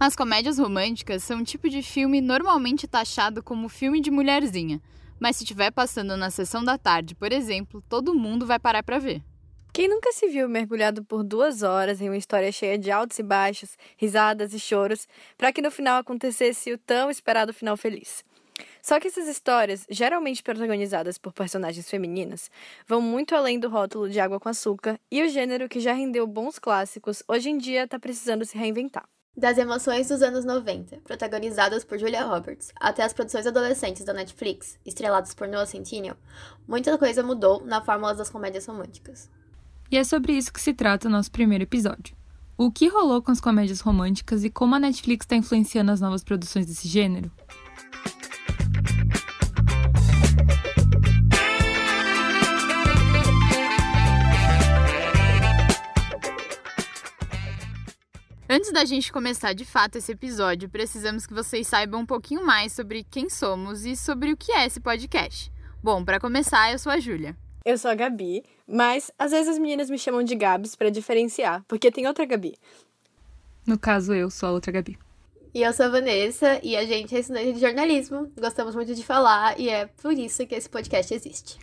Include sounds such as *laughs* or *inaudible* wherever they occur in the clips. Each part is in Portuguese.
As comédias românticas são um tipo de filme normalmente taxado como filme de mulherzinha, mas se estiver passando na sessão da tarde, por exemplo, todo mundo vai parar para ver. Quem nunca se viu mergulhado por duas horas em uma história cheia de altos e baixos, risadas e choros, para que no final acontecesse o tão esperado final feliz? Só que essas histórias, geralmente protagonizadas por personagens femininas, vão muito além do rótulo de água com açúcar e o gênero que já rendeu bons clássicos, hoje em dia está precisando se reinventar. Das emoções dos anos 90, protagonizadas por Julia Roberts, até as produções adolescentes da Netflix, estreladas por Noah Centineo, muita coisa mudou na fórmula das comédias românticas. E é sobre isso que se trata o nosso primeiro episódio. O que rolou com as comédias românticas e como a Netflix está influenciando as novas produções desse gênero? Antes da gente começar de fato esse episódio, precisamos que vocês saibam um pouquinho mais sobre quem somos e sobre o que é esse podcast. Bom, para começar, eu sou a Júlia. Eu sou a Gabi, mas às vezes as meninas me chamam de Gabs para diferenciar, porque tem outra Gabi. No caso, eu sou a outra Gabi. E eu sou a Vanessa e a gente é estudante de jornalismo, gostamos muito de falar e é por isso que esse podcast existe.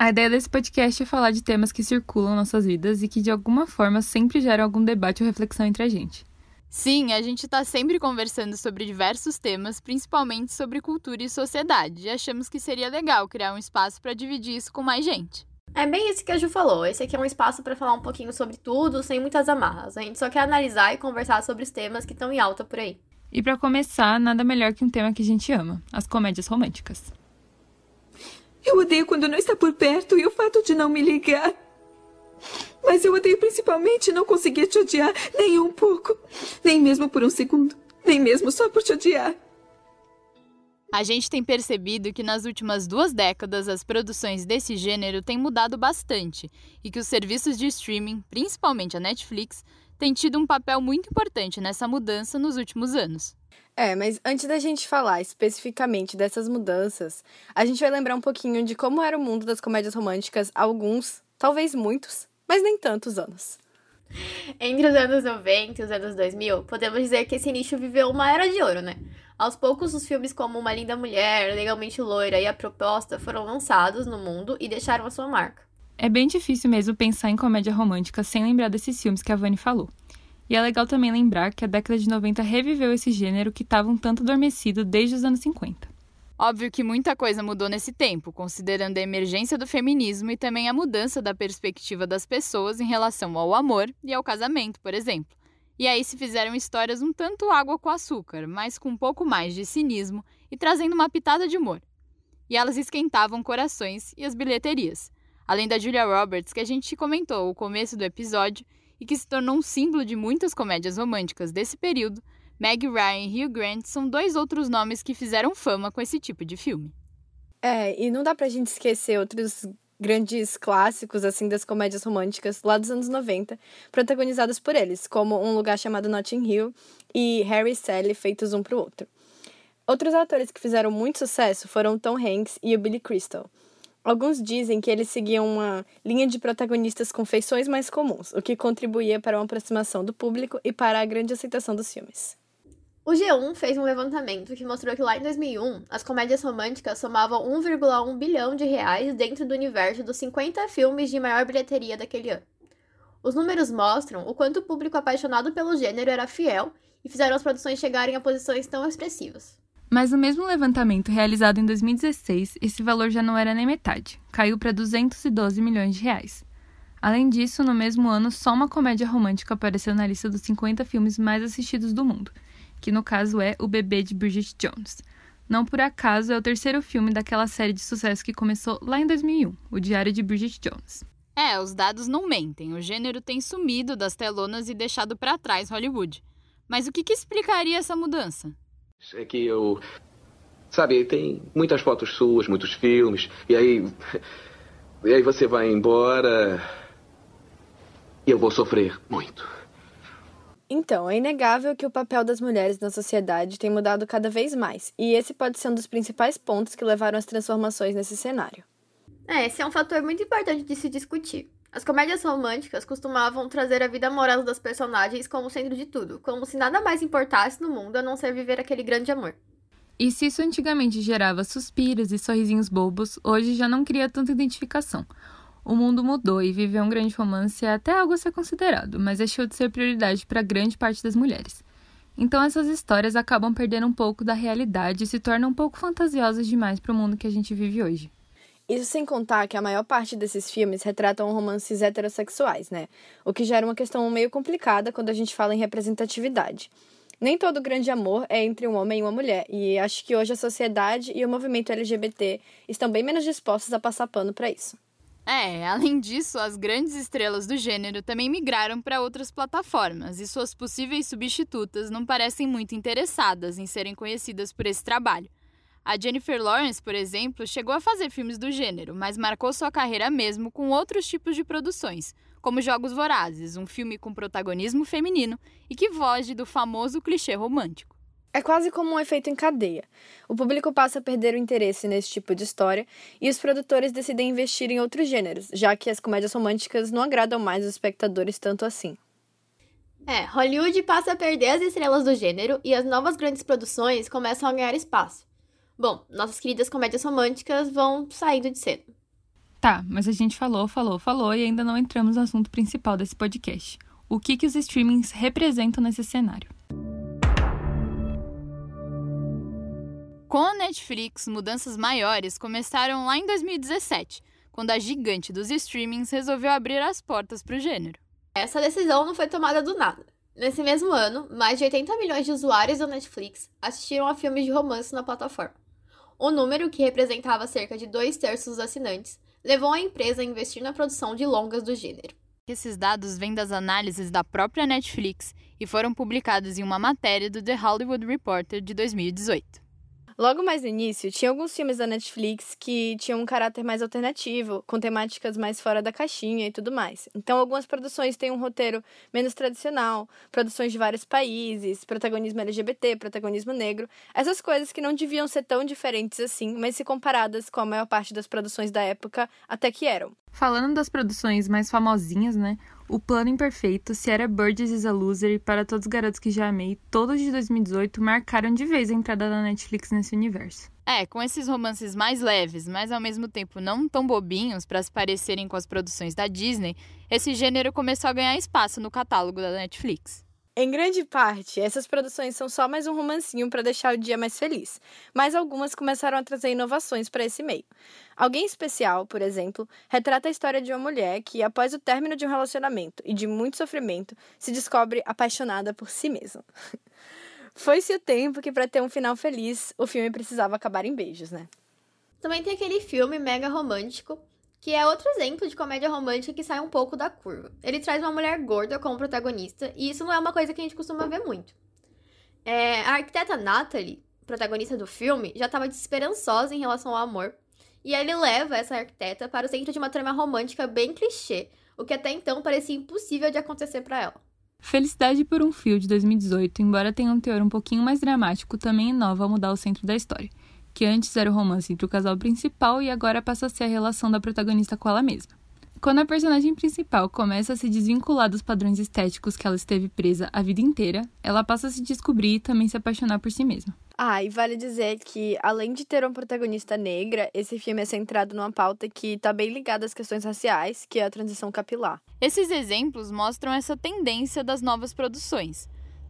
A ideia desse podcast é falar de temas que circulam nossas vidas e que de alguma forma sempre geram algum debate ou reflexão entre a gente. Sim, a gente está sempre conversando sobre diversos temas, principalmente sobre cultura e sociedade, e achamos que seria legal criar um espaço para dividir isso com mais gente. É bem isso que a Ju falou. Esse aqui é um espaço para falar um pouquinho sobre tudo, sem muitas amarras. A gente só quer analisar e conversar sobre os temas que estão em alta por aí. E para começar, nada melhor que um tema que a gente ama: as comédias românticas. Eu odeio quando não está por perto e o fato de não me ligar. Mas eu odeio principalmente não conseguir te odiar nem um pouco. Nem mesmo por um segundo. Nem mesmo só por te odiar. A gente tem percebido que nas últimas duas décadas as produções desse gênero têm mudado bastante e que os serviços de streaming, principalmente a Netflix, têm tido um papel muito importante nessa mudança nos últimos anos. É, mas antes da gente falar especificamente dessas mudanças, a gente vai lembrar um pouquinho de como era o mundo das comédias românticas há alguns, talvez muitos, mas nem tantos anos. Entre os anos 90 e os anos 2000, podemos dizer que esse nicho viveu uma era de ouro, né? Aos poucos, os filmes como Uma Linda Mulher, Legalmente Loira e A Proposta foram lançados no mundo e deixaram a sua marca. É bem difícil mesmo pensar em comédia romântica sem lembrar desses filmes que a Vani falou. E é legal também lembrar que a década de 90 reviveu esse gênero que estava um tanto adormecido desde os anos 50. Óbvio que muita coisa mudou nesse tempo, considerando a emergência do feminismo e também a mudança da perspectiva das pessoas em relação ao amor e ao casamento, por exemplo. E aí se fizeram histórias um tanto água com açúcar, mas com um pouco mais de cinismo e trazendo uma pitada de humor. E elas esquentavam corações e as bilheterias. Além da Julia Roberts, que a gente comentou o começo do episódio e que se tornou um símbolo de muitas comédias românticas desse período, Meg Ryan e Hugh Grant são dois outros nomes que fizeram fama com esse tipo de filme. É, e não dá pra gente esquecer outros grandes clássicos assim das comédias românticas lá dos anos 90, protagonizados por eles, como Um Lugar Chamado Notting Hill e Harry e Sally feitos um pro outro. Outros atores que fizeram muito sucesso foram Tom Hanks e o Billy Crystal. Alguns dizem que eles seguiam uma linha de protagonistas com feições mais comuns, o que contribuía para uma aproximação do público e para a grande aceitação dos filmes. O G1 fez um levantamento que mostrou que lá em 2001, as comédias românticas somavam 1,1 bilhão de reais dentro do universo dos 50 filmes de maior bilheteria daquele ano. Os números mostram o quanto o público apaixonado pelo gênero era fiel e fizeram as produções chegarem a posições tão expressivas. Mas no mesmo levantamento realizado em 2016, esse valor já não era nem metade, caiu para 212 milhões de reais. Além disso, no mesmo ano, só uma comédia romântica apareceu na lista dos 50 filmes mais assistidos do mundo, que no caso é O Bebê de Bridget Jones. Não por acaso é o terceiro filme daquela série de sucesso que começou lá em 2001, O Diário de Bridget Jones. É, os dados não mentem. O gênero tem sumido das telonas e deixado para trás Hollywood. Mas o que, que explicaria essa mudança? É que eu. Sabe, tem muitas fotos suas, muitos filmes, e aí. E aí você vai embora. E eu vou sofrer muito. Então, é inegável que o papel das mulheres na sociedade tem mudado cada vez mais, e esse pode ser um dos principais pontos que levaram às transformações nesse cenário. É, esse é um fator muito importante de se discutir. As comédias românticas costumavam trazer a vida amorosa das personagens como centro de tudo, como se nada mais importasse no mundo a não ser viver aquele grande amor. E se isso antigamente gerava suspiros e sorrisinhos bobos, hoje já não cria tanta identificação. O mundo mudou e viver um grande romance é até algo a ser considerado, mas deixou de ser prioridade para grande parte das mulheres. Então essas histórias acabam perdendo um pouco da realidade e se tornam um pouco fantasiosas demais para o mundo que a gente vive hoje. Isso sem contar que a maior parte desses filmes retratam romances heterossexuais, né? O que gera uma questão meio complicada quando a gente fala em representatividade. Nem todo grande amor é entre um homem e uma mulher, e acho que hoje a sociedade e o movimento LGBT estão bem menos dispostos a passar pano para isso. É, além disso, as grandes estrelas do gênero também migraram para outras plataformas e suas possíveis substitutas não parecem muito interessadas em serem conhecidas por esse trabalho. A Jennifer Lawrence, por exemplo, chegou a fazer filmes do gênero, mas marcou sua carreira mesmo com outros tipos de produções, como Jogos Vorazes, um filme com protagonismo feminino e que foge do famoso clichê romântico. É quase como um efeito em cadeia. O público passa a perder o interesse nesse tipo de história e os produtores decidem investir em outros gêneros, já que as comédias românticas não agradam mais os espectadores tanto assim. É, Hollywood passa a perder as estrelas do gênero e as novas grandes produções começam a ganhar espaço. Bom, nossas queridas comédias românticas vão saindo de cena. Tá, mas a gente falou, falou, falou e ainda não entramos no assunto principal desse podcast. O que, que os streamings representam nesse cenário? Com a Netflix, mudanças maiores começaram lá em 2017, quando a gigante dos streamings resolveu abrir as portas para o gênero. Essa decisão não foi tomada do nada. Nesse mesmo ano, mais de 80 milhões de usuários da Netflix assistiram a filmes de romance na plataforma. O número, que representava cerca de dois terços dos assinantes, levou a empresa a investir na produção de longas do gênero. Esses dados vêm das análises da própria Netflix e foram publicados em uma matéria do The Hollywood Reporter de 2018. Logo mais no início, tinha alguns filmes da Netflix que tinham um caráter mais alternativo, com temáticas mais fora da caixinha e tudo mais. Então, algumas produções têm um roteiro menos tradicional, produções de vários países, protagonismo LGBT, protagonismo negro, essas coisas que não deviam ser tão diferentes assim, mas se comparadas com a maior parte das produções da época, até que eram. Falando das produções mais famosinhas, né? O Plano Imperfeito, Sierra Burgess is a Loser Para Todos os Garotos que Já Amei, todos de 2018, marcaram de vez a entrada da Netflix nesse universo. É, com esses romances mais leves, mas ao mesmo tempo não tão bobinhos para se parecerem com as produções da Disney, esse gênero começou a ganhar espaço no catálogo da Netflix. Em grande parte, essas produções são só mais um romancinho para deixar o dia mais feliz, mas algumas começaram a trazer inovações para esse meio. Alguém Especial, por exemplo, retrata a história de uma mulher que, após o término de um relacionamento e de muito sofrimento, se descobre apaixonada por si mesma. *laughs* Foi-se o tempo que, para ter um final feliz, o filme precisava acabar em beijos, né? Também tem aquele filme mega romântico que é outro exemplo de comédia romântica que sai um pouco da curva. Ele traz uma mulher gorda como protagonista, e isso não é uma coisa que a gente costuma ver muito. É, a arquiteta Natalie, protagonista do filme, já estava desesperançosa em relação ao amor, e ele leva essa arquiteta para o centro de uma trama romântica bem clichê, o que até então parecia impossível de acontecer para ela. Felicidade por um Fio de 2018, embora tenha um teor um pouquinho mais dramático, também inova ao mudar o centro da história que antes era o romance entre o casal principal e agora passa a ser a relação da protagonista com ela mesma. Quando a personagem principal começa a se desvincular dos padrões estéticos que ela esteve presa a vida inteira, ela passa a se descobrir e também se apaixonar por si mesma. Ah, e vale dizer que, além de ter uma protagonista negra, esse filme é centrado numa pauta que está bem ligada às questões raciais, que é a transição capilar. Esses exemplos mostram essa tendência das novas produções.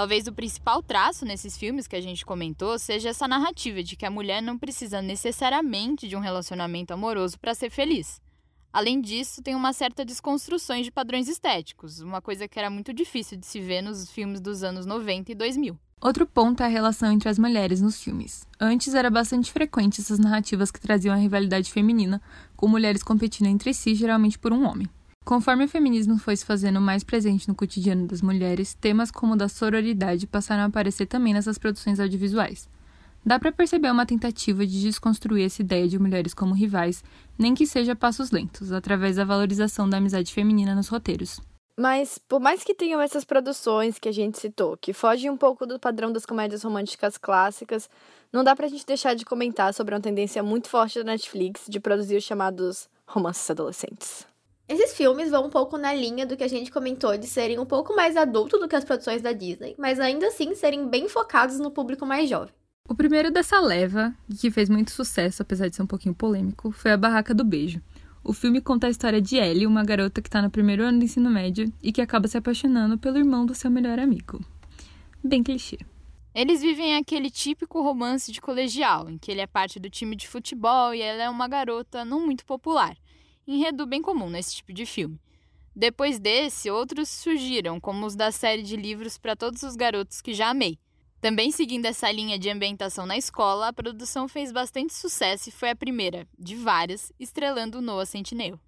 Talvez o principal traço nesses filmes que a gente comentou seja essa narrativa de que a mulher não precisa necessariamente de um relacionamento amoroso para ser feliz. Além disso, tem uma certa desconstrução de padrões estéticos, uma coisa que era muito difícil de se ver nos filmes dos anos 90 e 2000. Outro ponto é a relação entre as mulheres nos filmes. Antes era bastante frequente essas narrativas que traziam a rivalidade feminina, com mulheres competindo entre si, geralmente por um homem. Conforme o feminismo foi se fazendo mais presente no cotidiano das mulheres, temas como o da sororidade passaram a aparecer também nessas produções audiovisuais. Dá para perceber uma tentativa de desconstruir essa ideia de mulheres como rivais, nem que seja passos lentos, através da valorização da amizade feminina nos roteiros. Mas, por mais que tenham essas produções que a gente citou, que fogem um pouco do padrão das comédias românticas clássicas, não dá pra gente deixar de comentar sobre uma tendência muito forte da Netflix de produzir os chamados romances adolescentes. Esses filmes vão um pouco na linha do que a gente comentou de serem um pouco mais adulto do que as produções da Disney, mas ainda assim serem bem focados no público mais jovem. O primeiro dessa leva, que fez muito sucesso, apesar de ser um pouquinho polêmico, foi A Barraca do Beijo. O filme conta a história de Ellie, uma garota que está no primeiro ano do ensino médio e que acaba se apaixonando pelo irmão do seu melhor amigo. Bem clichê. Eles vivem aquele típico romance de colegial, em que ele é parte do time de futebol e ela é uma garota não muito popular. Enredo bem comum nesse tipo de filme. Depois desse, outros surgiram, como os da série de livros para todos os garotos que já amei. Também seguindo essa linha de ambientação na escola, a produção fez bastante sucesso e foi a primeira, de várias, estrelando Noah Centineo.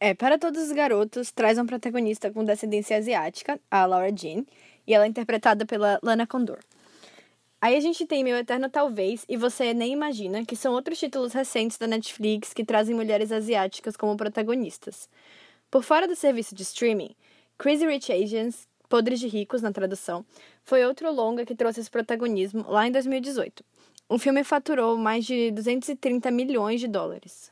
É, para todos os garotos, traz um protagonista com descendência asiática, a Laura Jean, e ela é interpretada pela Lana Condor. Aí a gente tem Meu Eterno Talvez e Você Nem Imagina, que são outros títulos recentes da Netflix que trazem mulheres asiáticas como protagonistas. Por fora do serviço de streaming, Crazy Rich Asians, Podres de Ricos, na tradução, foi outro longa que trouxe esse protagonismo lá em 2018. O filme faturou mais de 230 milhões de dólares.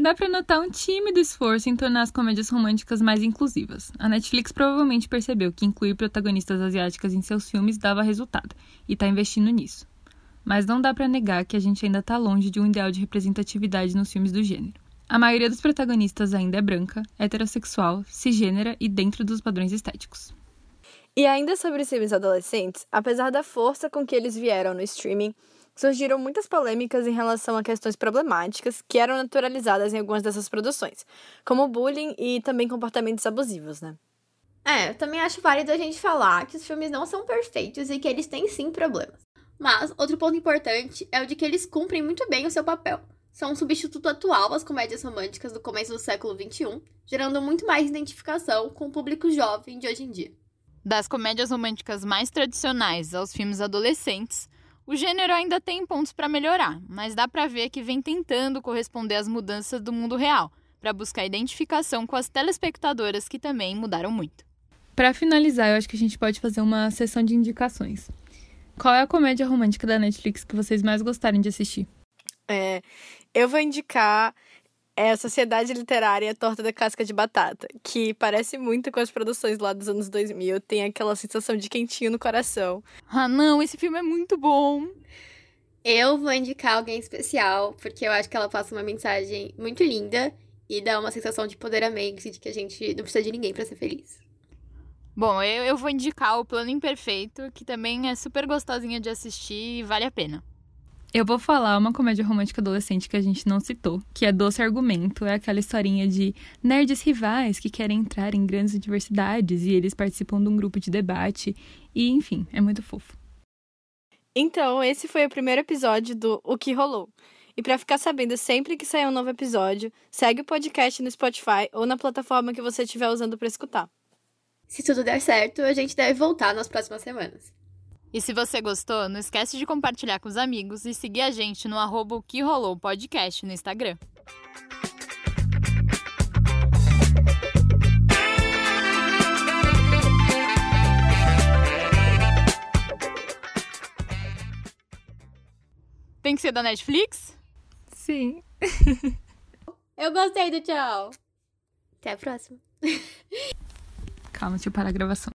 Dá para notar um tímido esforço em tornar as comédias românticas mais inclusivas. A Netflix provavelmente percebeu que incluir protagonistas asiáticas em seus filmes dava resultado e está investindo nisso. Mas não dá para negar que a gente ainda está longe de um ideal de representatividade nos filmes do gênero. A maioria dos protagonistas ainda é branca, heterossexual, cisgênera e dentro dos padrões estéticos. E ainda sobre filmes adolescentes, apesar da força com que eles vieram no streaming, surgiram muitas polêmicas em relação a questões problemáticas que eram naturalizadas em algumas dessas produções, como bullying e também comportamentos abusivos, né? É, eu também acho válido a gente falar que os filmes não são perfeitos e que eles têm sim problemas. Mas outro ponto importante é o de que eles cumprem muito bem o seu papel. São um substituto atual às comédias românticas do começo do século XXI, gerando muito mais identificação com o público jovem de hoje em dia. Das comédias românticas mais tradicionais aos filmes adolescentes, o gênero ainda tem pontos para melhorar, mas dá para ver que vem tentando corresponder às mudanças do mundo real, para buscar identificação com as telespectadoras que também mudaram muito. Para finalizar, eu acho que a gente pode fazer uma sessão de indicações. Qual é a comédia romântica da Netflix que vocês mais gostarem de assistir? É, eu vou indicar é a Sociedade Literária Torta da Casca de Batata, que parece muito com as produções lá dos anos 2000, tem aquela sensação de quentinho no coração. Ah, não, esse filme é muito bom. Eu vou indicar alguém especial, porque eu acho que ela passa uma mensagem muito linda e dá uma sensação de empoderamento, de que a gente não precisa de ninguém para ser feliz. Bom, eu, eu vou indicar o Plano Imperfeito, que também é super gostosinha de assistir e vale a pena. Eu vou falar uma comédia romântica adolescente que a gente não citou, que é Doce Argumento. É aquela historinha de nerds rivais que querem entrar em grandes universidades e eles participam de um grupo de debate. E, enfim, é muito fofo. Então, esse foi o primeiro episódio do O Que Rolou. E para ficar sabendo sempre que sair um novo episódio, segue o podcast no Spotify ou na plataforma que você estiver usando para escutar. Se tudo der certo, a gente deve voltar nas próximas semanas. E se você gostou, não esquece de compartilhar com os amigos e seguir a gente no arroba o que rolou podcast no Instagram. Tem que ser da Netflix? Sim. *laughs* Eu gostei do tchau. Até a próxima. Calma, deixa eu parar a gravação.